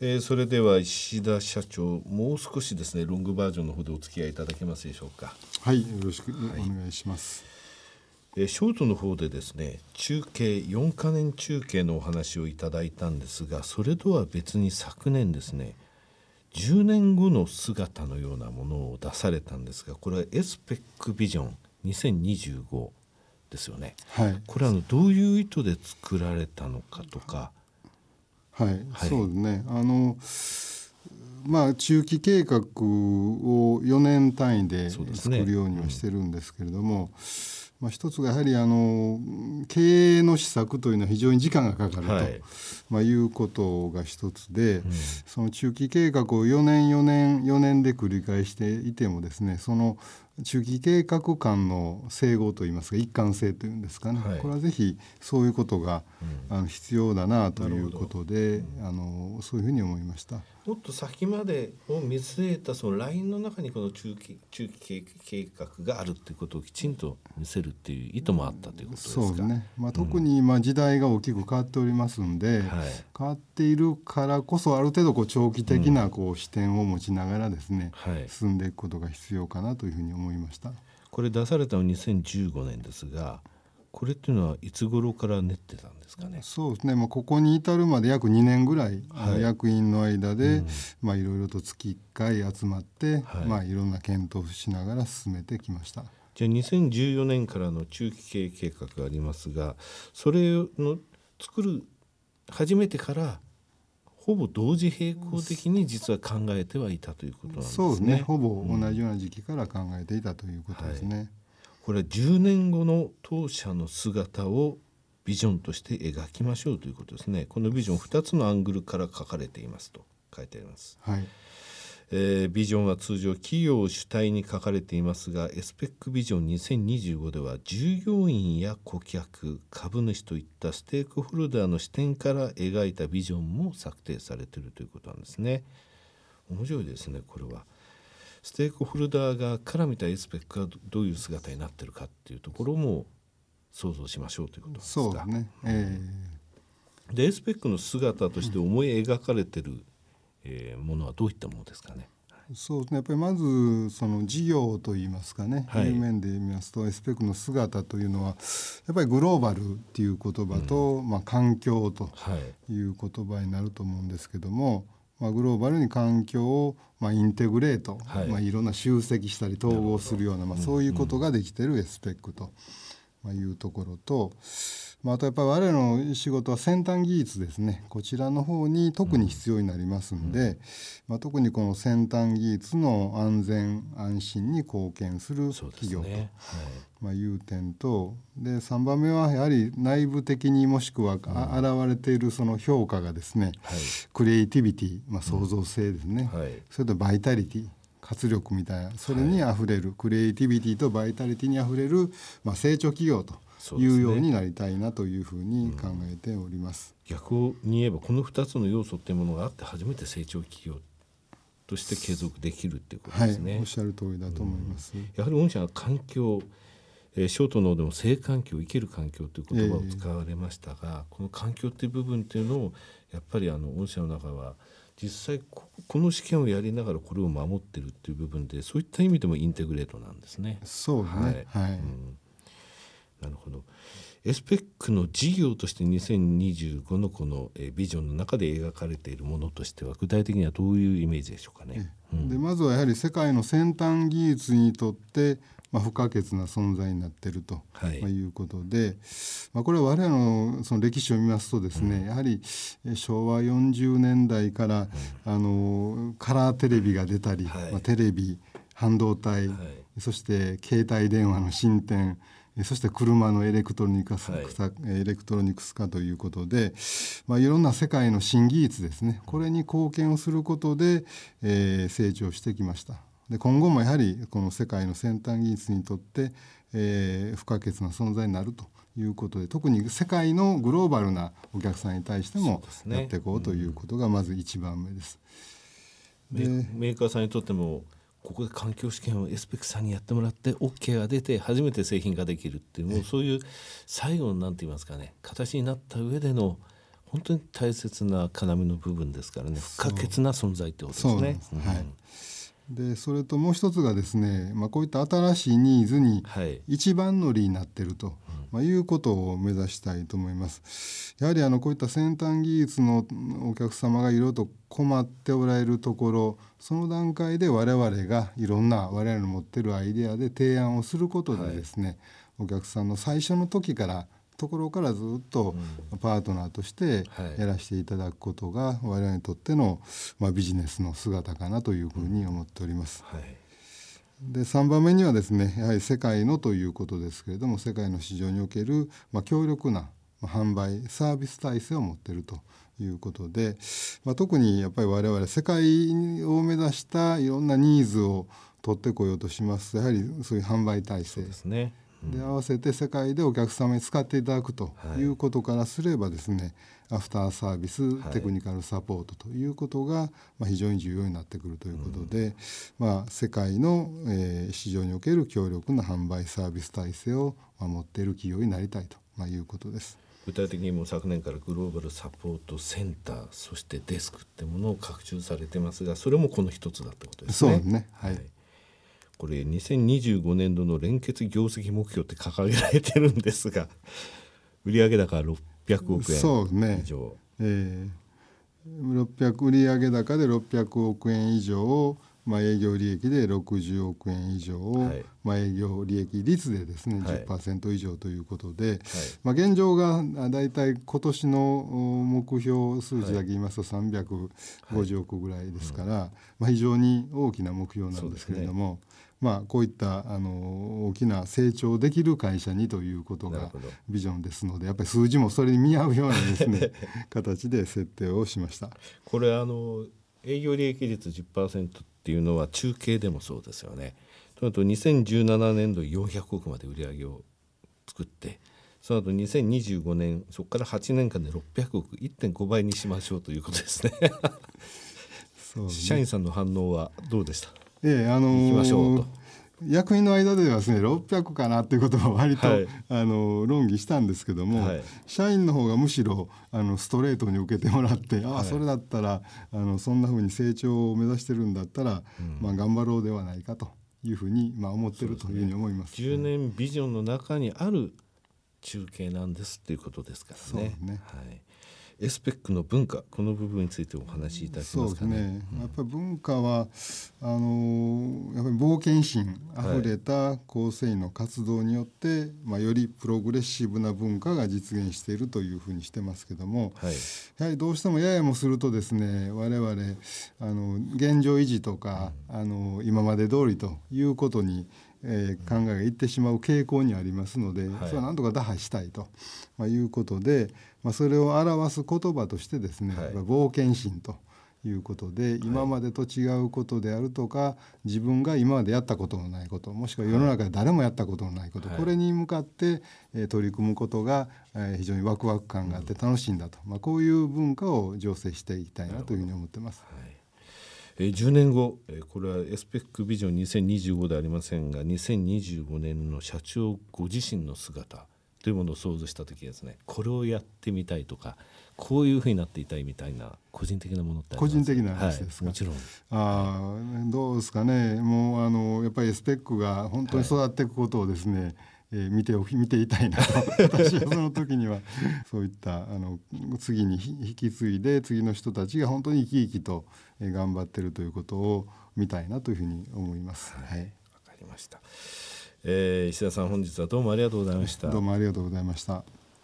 えー、それでは石田社長もう少しですねロングバージョンの方でお付き合いいただけますでしょうか。はいよろしくお願いします、はい、えー、ショートの方でですね中継4か年中継のお話をいただいたんですがそれとは別に昨年ですね10年後の姿のようなものを出されたんですがこれはエスペックビジョン2025ですよね、はい、これはあのどういう意図で作られたのかとかはい、はい、そうですね。あのまあ中期計画を4年単位で作るようにはしてるんですけれども、まあ、一つがやはりあの経営の施策というのは非常に時間がかかると、はい、まあ、いうことが一つで、うん、その中期計画を4年4年4年で繰り返していてもですねその中期計画間の整合といいますか一貫性というんですかね、はい、これはぜひそういうことが、うん、あの必要だなということで、うん、あのそういうふうに思いました。もっと先までを見据えたそのラインの中にこの中期中期計画があるということをきちんと見せるっていう意図もあったということですか？そうですね。まあ、特に今時代が大きく変わっておりますんで、うんはい、変わっているからこそある程度こう長期的なこう視点を持ちながらですね、はい、進んでいくことが必要かなというふうに思いましたこれ出されたの2015年ですがこれっていうのはいつ頃から練ってたんですかね？そうですね。まあここに至るまで約2年ぐらい、はい、役員の間で、うん、まあいろいろと月1回集まって、はい、まあいろんな検討をしながら進めてきました。じゃあ2014年からの中期経営計画がありますが、それの作る初めてからほぼ同時並行的に実は考えてはいたということなんですね。そうですね。ほぼ同じような時期から考えていたということですね。はい、これは10年後の当社の姿をビジョンとして描きましょうということですね。このビジョン2つのアングルから書かれていますと書いてあります。はい。えー、ビジョンは通常企業を主体に書かれていますがエスペックビジョン2025では従業員や顧客株主といったステークホルダーの視点から描いたビジョンも策定されているということなんですね。面白いですねこれは。ステークホルダーがから見たエスペックがどういう姿になってるかっていうところも想像しましょうということですか。そうね、えー、でエスペックの姿として思い描かれてる、えー、ものはどういったものですかね？そうですねやっぱりまずその事業といいますかね、はい、いう面で見ますとエスペックの姿というのはやっぱりグローバルっていう言葉と、うん、まあ、環境という言葉になると思うんですけども、まあ、グローバルに環境を、まあ、インテグレート、はいまあ、いろんな集積したり統合するようなまあ、そういうことができてるエスペックというところと。まあ、あとやっぱり我々の仕事は先端技術ですね。こちらの方に特に必要になりますんで、うん、まあ、特にこの先端技術の安全安心に貢献する企業と、ね。はい。まあ、いう点とで3番目はやはり内部的にもしくは、うん、現れているその評価がですね、はい、クリエイティビティ、まあ、創造性ですね、うんはい、それとバイタリティ活力みたいなそれにあふれる、クリエイティビティとバイタリティにあふれる、まあ、成長企業と。いうようになりたいなというふうに考えております。うん、逆に言えばこの2つの要素っていうものがあって初めて成長企業として継続できるっていうことですね。はい、おっしゃる通りだと思います。うん、やはり御社は環境えー、ショートのでも性環境生きる環境という言葉を使われましたが、えー、この環境っていう部分っていうのをやっぱりあの御社の中は実際この試験をやりながらこれを守ってるっていう部分でそういった意味でもインテグレートなんですね。そうね、はい、はい、うんなるほど。エスペックの事業として2025のこのビジョンの中で描かれているものとしては具体的にはどういうイメージでしょうかね？うん、でまずはやはり世界の先端技術にとってまあ、不可欠な存在になっていると、はい、まあ、いうことで、まあ、これは我々のその歴史を見ますとですね、うん、やはり昭和40年代から、うん、あのカラーテレビが出たり、はい、まあ、テレビ半導体、はい、そして携帯電話の進展そして車のエレクトロニクス、はい、エレクトロニクス化ということで、まあ、いろんな世界の新技術ですねこれに貢献をすることで、えー、成長してきました。で今後もやはりこの世界の先端技術にとって、えー、不可欠な存在になるということで特に世界のグローバルなお客さんに対してもやっていこうということがまず一番目です。でメーカーさんにとってもここで環境試験をエスペックさんにやってもらって OK が出て初めて製品ができるっていうもうそういう最後の何て言いますかね形になった上での本当に大切な要の部分ですからね不可欠な存在ってことですね。す。はい、でそれともう一つがですね、まあ、こういった新しいニーズに一番乗りになってると、まあ、いうことを目指したいと思います。やはりあのこういった先端技術のお客様がいろいろと困っておられるところその段階で我々がいろんな我々の持ってるアイデアで提案をすることでですね、はい、お客さんの最初の時からところからずっとパートナーとしてやらせていただくことが我々にとっての、まあ、ビジネスの姿かなというふうに思っております。はい。で3番目にはですねやはり世界のということですけれども世界の市場における、まあ、強力な販売サービス体制を持っているということで、まあ、特にやっぱり我々世界を目指したいろんなニーズを取ってこようとします。やはりそういう販売体制。ですね。で合わせて世界でお客様に使っていただくとい。うことからすればですね、はい、アフターサービステクニカルサポートということが、まあ、非常に重要になってくるということで、うん、まあ、世界の、えー、市場における強力な販売サービス体制を守っている企業になりたいと、まあ、いうことです。具体的にも昨年からグローバルサポートセンターそしてデスクってものを拡充されてますがそれもこの一つだってことですね。そうね。はい、はいこれ2025年度の連結業績目標って掲げられてるんですが 売上高600億円以上。ね、え。ー、600売上高で600億円以上まあ、営業利益で60億円以上、はい、まあ、営業利益率でですね、はい、10%以上ということで、はい、まあ、現状がだいたい今年の目標数字だけ言いますと350億ぐらいですから、はい、まあ、非常に大きな目標なんですけれども、まあ、こういったあの大きな成長できる会社にということがビジョンですのでやっぱり数字もそれに見合うようなですね 形で設定をしました。これあの営業利益率10%っていうのは中継でもそうですよね。となると2017年度400億まで売り上げを作ってその後2025年そこから8年間で600億1.5倍にしましょうということですねね、社員さんの反応はどうでした？ええあのー、行きましょうと。役員の間ではですね600かなっていうことを割と、はい、あの論議したんですけども、はい、社員の方がむしろあのストレートに受けてもらってああそれだったらあのそんなふうに成長を目指してるんだったら、うん、まあ、頑張ろうではないかというふうに、まあ、思ってるというふうに思います、ね、10年ビジョンの中にある中継なんですっていうことですからね。ね。はいエスペックの文化この部分についてお話しいただけますかね。ね。やっぱり文化はあのやっぱり冒険心あふれた構成員の活動によって、はい、まあ、よりプログレッシブな文化が実現しているというふうにしてますけども、はい、やはりどうしてもややもするとですね我々あの現状維持とか、うん、あの今まで通りということにえー、考えがいってしまう傾向にありますので、はい、それはなんとか打破したいと、まあ、いうことで、まあ、それを表す言葉としてですね、はい、冒険心ということで今までと違うことであるとか自分が今までやったことのないこともしくは世の中で誰もやったことのないこと、はい、これに向かって、えー、取り組むことが、えー、非常にワクワク感があって楽しいんだと、まあ、こういう文化を醸成していきたいなというふうに思ってます。はいえー、10年後、えー、これはエスペックビジョン2025ではありませんが2025年の社長ご自身の姿というものを想像した時ですねこれをやってみたいとかこういうふうになっていたいみたいな個人的なものって個人的な話ですか、はい、もちろん。あどうですかね。もうあのやっぱりスペックが本当に育っていくことをですね、はいえー、見て見ていたいなと 私はその時にはそういったあの次に引き継いで次の人たちが本当に生き生きと頑張ってるということを見たいなというふうに思います。はい、わ、かりました。えー、石田さん本日はどうもありがとうございました。どうもありがとうございました。